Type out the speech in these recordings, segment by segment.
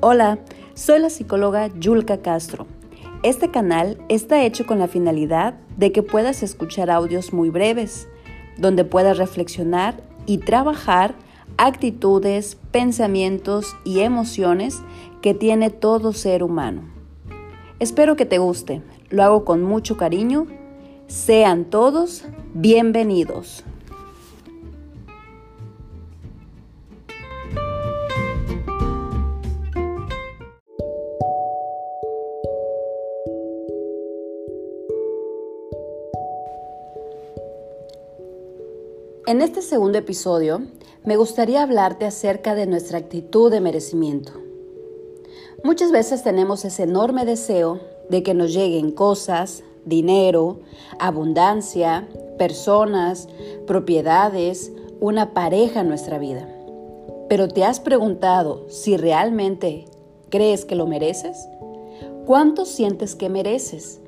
Hola, soy la psicóloga Yulka Castro. Este canal está hecho con la finalidad de que puedas escuchar audios muy breves, donde puedas reflexionar y trabajar actitudes, pensamientos y emociones que tiene todo ser humano. Espero que te guste, lo hago con mucho cariño. Sean todos bienvenidos. En este segundo episodio me gustaría hablarte acerca de nuestra actitud de merecimiento. Muchas veces tenemos ese enorme deseo de que nos lleguen cosas, dinero, abundancia, personas, propiedades, una pareja en nuestra vida. Pero ¿te has preguntado si realmente crees que lo mereces? ¿Cuánto sientes que mereces?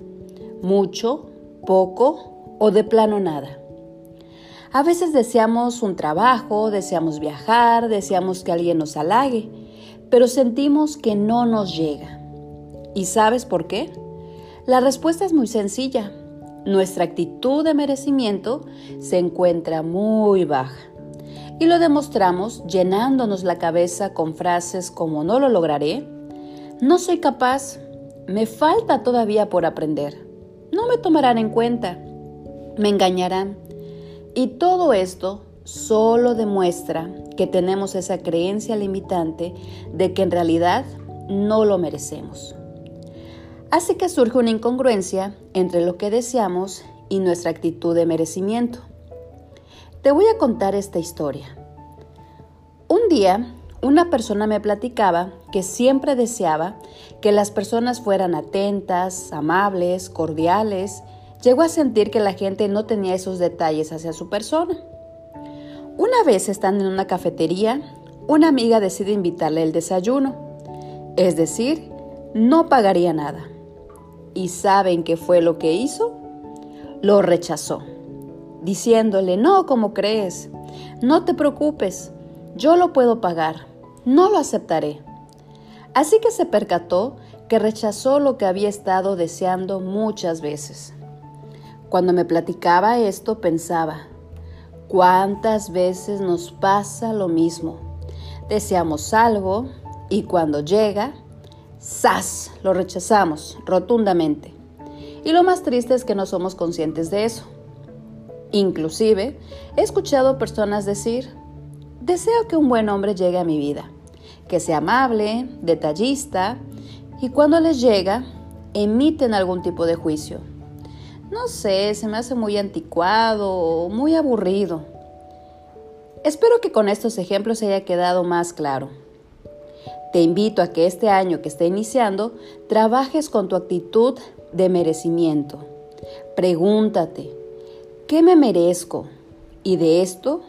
¿Mucho? ¿Poco? ¿O de plano nada? A veces deseamos un trabajo, deseamos viajar, deseamos que alguien nos halague, pero sentimos que no nos llega. ¿Y sabes por qué? La respuesta es muy sencilla. Nuestra actitud de merecimiento se encuentra muy baja. Y lo demostramos llenándonos la cabeza con frases como no lo lograré, no soy capaz, me falta todavía por aprender, no me tomarán en cuenta, me engañarán, y todo esto solo demuestra que tenemos esa creencia limitante de que en realidad no lo merecemos. Así que surge una incongruencia entre lo que deseamos y nuestra actitud de merecimiento. Te voy a contar esta historia. Un día, una persona me platicaba que siempre deseaba que las personas fueran atentas, amables, cordiales llegó a sentir que la gente no tenía esos detalles hacia su persona. Una vez estando en una cafetería, una amiga decide invitarle el desayuno, es decir, no pagaría nada. ¿Y saben qué fue lo que hizo? Lo rechazó, diciéndole, no, como crees? No te preocupes, yo lo puedo pagar, no lo aceptaré. Así que se percató que rechazó lo que había estado deseando muchas veces. Cuando me platicaba esto pensaba, ¿cuántas veces nos pasa lo mismo? Deseamos algo y cuando llega, ¡zas! Lo rechazamos rotundamente. Y lo más triste es que no somos conscientes de eso. Inclusive, he escuchado personas decir, deseo que un buen hombre llegue a mi vida, que sea amable, detallista, y cuando les llega, emiten algún tipo de juicio no sé, se me hace muy anticuado muy aburrido. Espero que con estos ejemplos haya quedado más claro. Te invito a que este año que está iniciando trabajes con tu actitud de merecimiento. Pregúntate, ¿qué me merezco? Y de esto,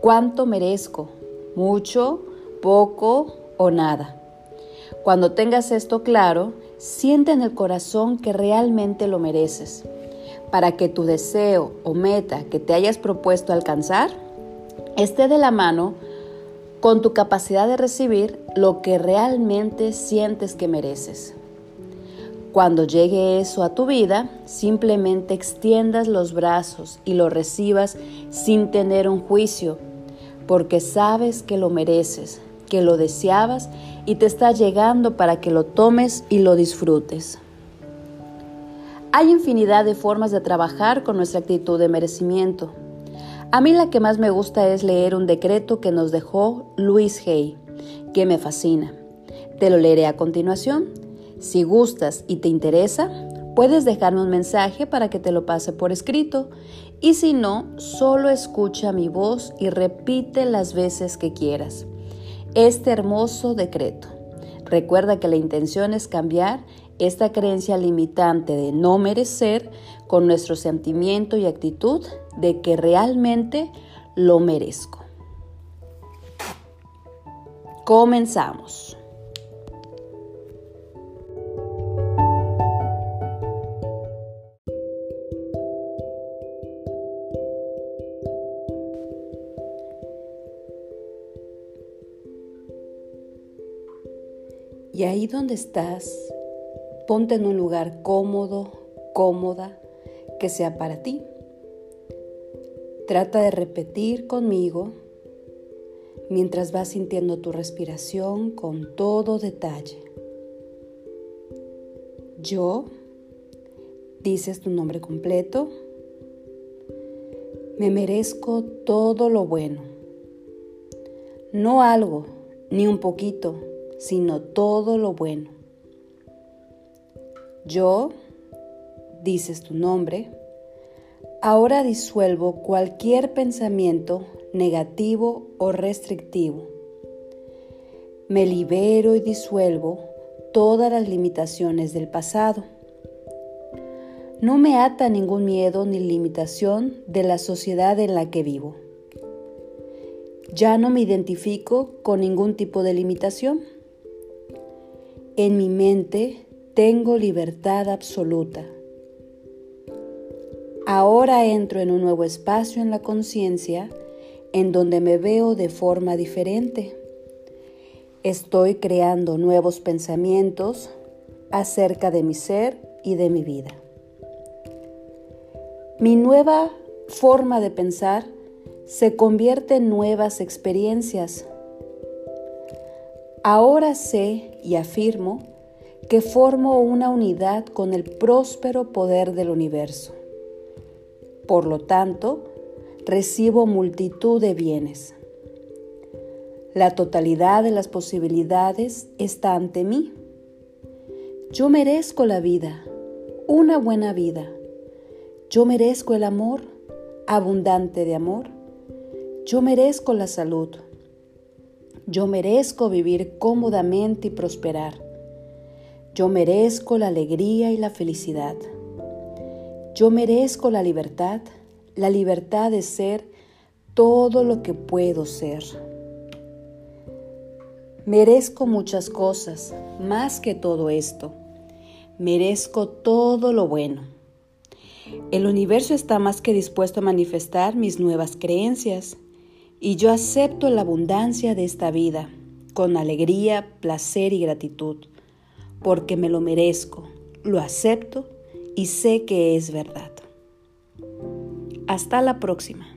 ¿cuánto merezco? ¿Mucho, poco o nada? Cuando tengas esto claro, siente en el corazón que realmente lo mereces para que tu deseo o meta que te hayas propuesto alcanzar esté de la mano con tu capacidad de recibir lo que realmente sientes que mereces. Cuando llegue eso a tu vida, simplemente extiendas los brazos y lo recibas sin tener un juicio, porque sabes que lo mereces, que lo deseabas y te está llegando para que lo tomes y lo disfrutes. Hay infinidad de formas de trabajar con nuestra actitud de merecimiento. A mí la que más me gusta es leer un decreto que nos dejó Luis Hay, que me fascina. Te lo leeré a continuación. Si gustas y te interesa, puedes dejarme un mensaje para que te lo pase por escrito y si no, solo escucha mi voz y repite las veces que quieras. Este hermoso decreto. Recuerda que la intención es cambiar esta creencia limitante de no merecer con nuestro sentimiento y actitud de que realmente lo merezco. Comenzamos. Y ahí donde estás, ponte en un lugar cómodo, cómoda, que sea para ti. Trata de repetir conmigo mientras vas sintiendo tu respiración con todo detalle. Yo, dices tu nombre completo, me merezco todo lo bueno, no algo, ni un poquito, sino todo lo bueno. Yo, dices tu nombre, ahora disuelvo cualquier pensamiento negativo o restrictivo. Me libero y disuelvo todas las limitaciones del pasado. No me ata ningún miedo ni limitación de la sociedad en la que vivo. Ya no me identifico con ningún tipo de limitación. En mi mente tengo libertad absoluta. Ahora entro en un nuevo espacio en la conciencia en donde me veo de forma diferente. Estoy creando nuevos pensamientos acerca de mi ser y de mi vida. Mi nueva forma de pensar se convierte en nuevas experiencias Ahora sé y afirmo que formo una unidad con el próspero poder del universo. Por lo tanto, recibo multitud de bienes. La totalidad de las posibilidades está ante mí. Yo merezco la vida, una buena vida. Yo merezco el amor, abundante de amor. Yo merezco la salud yo merezco vivir cómodamente y prosperar. Yo merezco la alegría y la felicidad. Yo merezco la libertad, la libertad de ser todo lo que puedo ser. Merezco muchas cosas, más que todo esto. Merezco todo lo bueno. El universo está más que dispuesto a manifestar mis nuevas creencias y yo acepto la abundancia de esta vida con alegría, placer y gratitud, porque me lo merezco, lo acepto y sé que es verdad. Hasta la próxima.